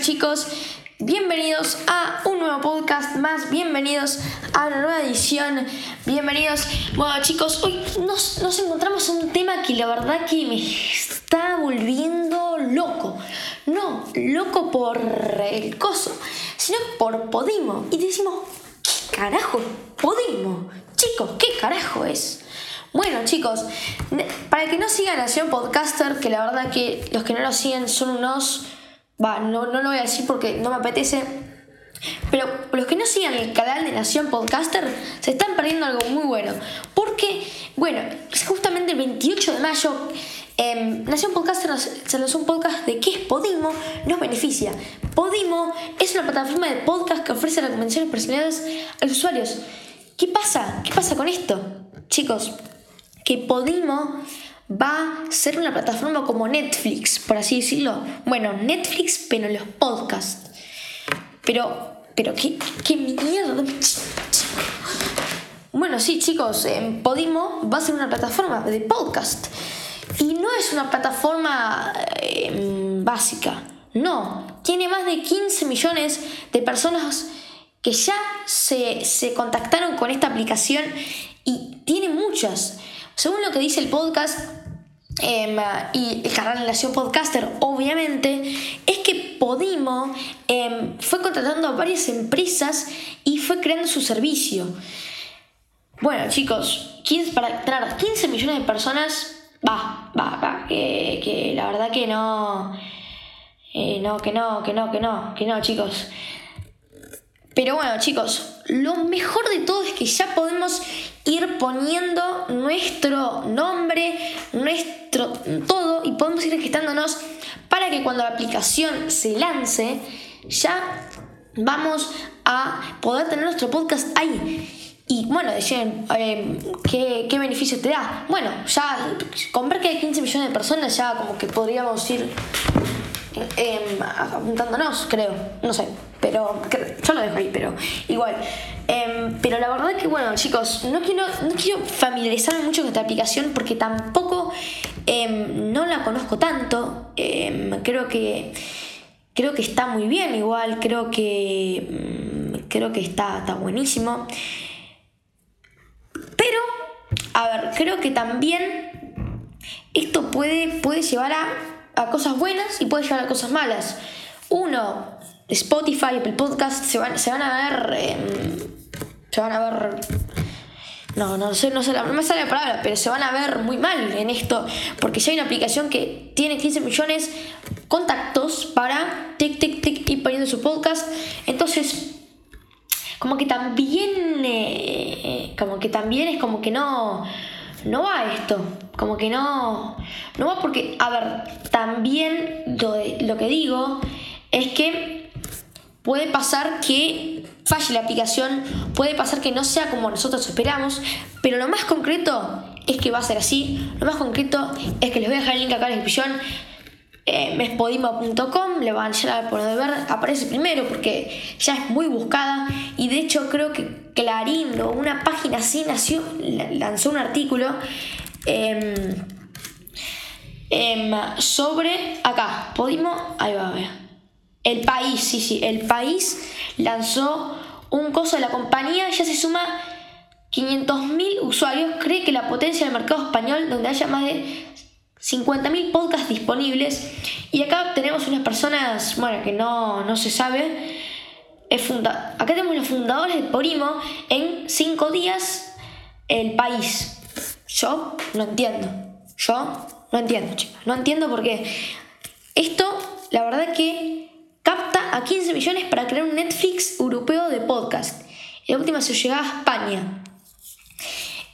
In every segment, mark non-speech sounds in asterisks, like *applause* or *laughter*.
chicos, bienvenidos a un nuevo podcast más, bienvenidos a una nueva edición, bienvenidos. Bueno chicos, hoy nos, nos encontramos un tema que la verdad que me está volviendo loco. No, loco por el coso, sino por Podimo. Y decimos, ¿qué carajo Podimo? Chicos, ¿qué carajo es? Bueno, chicos, para que no sigan Nación Podcaster, que la verdad que los que no lo siguen son unos. Va, no, no lo voy a decir porque no me apetece. Pero los que no sigan el canal de Nación Podcaster se están perdiendo algo muy bueno. Porque, bueno, justamente el 28 de mayo, em, Nación Podcaster se lanzó un podcast de qué es Podimo, nos beneficia. Podimo es una plataforma de podcast que ofrece recomendaciones personales a los usuarios. ¿Qué pasa? ¿Qué pasa con esto? Chicos, que Podimo va a ser una plataforma como Netflix, por así decirlo. Bueno, Netflix, pero los podcasts. Pero, pero, ¿qué, qué mierda? Bueno, sí, chicos, Podimo va a ser una plataforma de podcast. Y no es una plataforma em, básica. No, tiene más de 15 millones de personas que ya se, se contactaron con esta aplicación y tiene muchas. Según lo que dice el podcast em, y el canal de Nación Podcaster, obviamente, es que Podimo em, fue contratando a varias empresas y fue creando su servicio. Bueno, chicos, para tener 15 millones de personas, va, va, va, que, la verdad que no, eh, no, que no, que no, que no, que no, chicos. Pero bueno, chicos, lo mejor de todo es que ya podemos ir poniendo nuestro nombre, nuestro todo y podemos ir registrándonos para que cuando la aplicación se lance ya vamos a poder tener nuestro podcast ahí. Y bueno, decían, eh, ¿qué, ¿qué, beneficio te da? Bueno, ya con ver que hay 15 millones de personas ya como que podríamos ir eh, apuntándonos, creo, no sé, pero yo lo dejo ahí, pero igual. Em, pero la verdad que, bueno, chicos, no quiero, no quiero familiarizarme mucho con esta aplicación porque tampoco em, no la conozco tanto. Em, creo que creo que está muy bien igual, creo que mm, creo que está, está buenísimo. Pero, a ver, creo que también esto puede, puede llevar a a cosas buenas y puede llevar a cosas malas. Uno, Spotify, Apple Podcast, se van, se van a ver. Em, se van a ver. No, no sé, no sé, no me sale la palabra, pero se van a ver muy mal en esto, porque si hay una aplicación que tiene 15 millones contactos para tic, tic, tic, ir poniendo su podcast, entonces, como que también, eh, como que también es como que no, no va esto, como que no, no va porque, a ver, también lo, lo que digo es que puede pasar que falle la aplicación, puede pasar que no sea como nosotros esperamos, pero lo más concreto es que va a ser así, lo más concreto es que les voy a dejar el link acá en la descripción. Eh, mespodimo.com, le van a poder ver, aparece primero porque ya es muy buscada y de hecho creo que Clarín o una página así nació, lanzó un artículo em, em, sobre acá, Podimo, ahí va a ver. El país, sí, sí, el país lanzó un coso de la compañía, ya se suma 500.000 usuarios, cree que la potencia del mercado español, donde haya más de 50.000 podcasts disponibles, y acá tenemos unas personas, bueno, que no, no se sabe, acá tenemos los fundadores de Porimo en cinco días el país. Yo no entiendo. Yo no entiendo, chicos. No entiendo por qué. Esto, la verdad que capta a 15 millones para crear un Netflix europeo de podcast. La última se llega a España.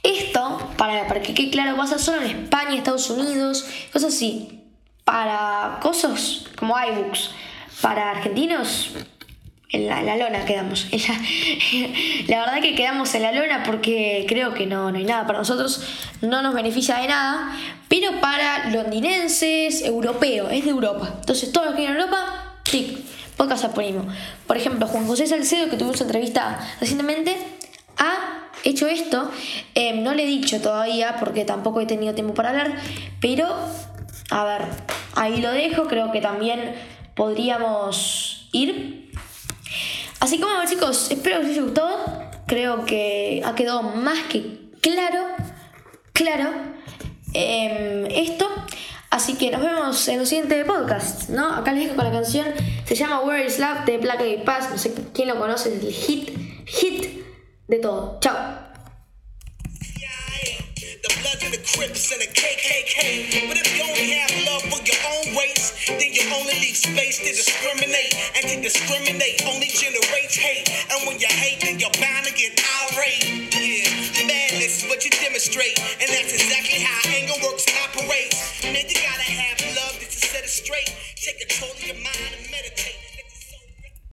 Esto, para, para que quede claro, pasa solo en España, Estados Unidos, cosas así. Para cosas como iBooks. Para argentinos, en la, lona quedamos. *laughs* la, verdad que quedamos en la lona porque creo que no, no hay nada para nosotros, no nos beneficia de nada, pero para londinenses, europeo, es de Europa. Entonces, todos los que a Europa, sí, podcast ponemos. Por ejemplo, Juan José Salcedo, que tuvimos entrevista recientemente, ha hecho esto. Em, no le he dicho todavía porque tampoco he tenido tiempo para hablar, pero a ver, ahí lo dejo. Creo que también podríamos ir. Así que bueno chicos, espero que os haya gustado. Creo que ha quedado más que claro, claro, em, esto. Así que nos vemos en el siguiente podcast, ¿no? Acá les dejo con la canción, se llama Where is Love de Black Eyed Pass, no sé quién lo conoce, es el hit, hit de todo. Chao. Only leave space to discriminate. And to discriminate only generates hate. And when you hate, then you're bound to get irate. Yeah, madness is what you demonstrate. And that's exactly how anger works and operates. Man,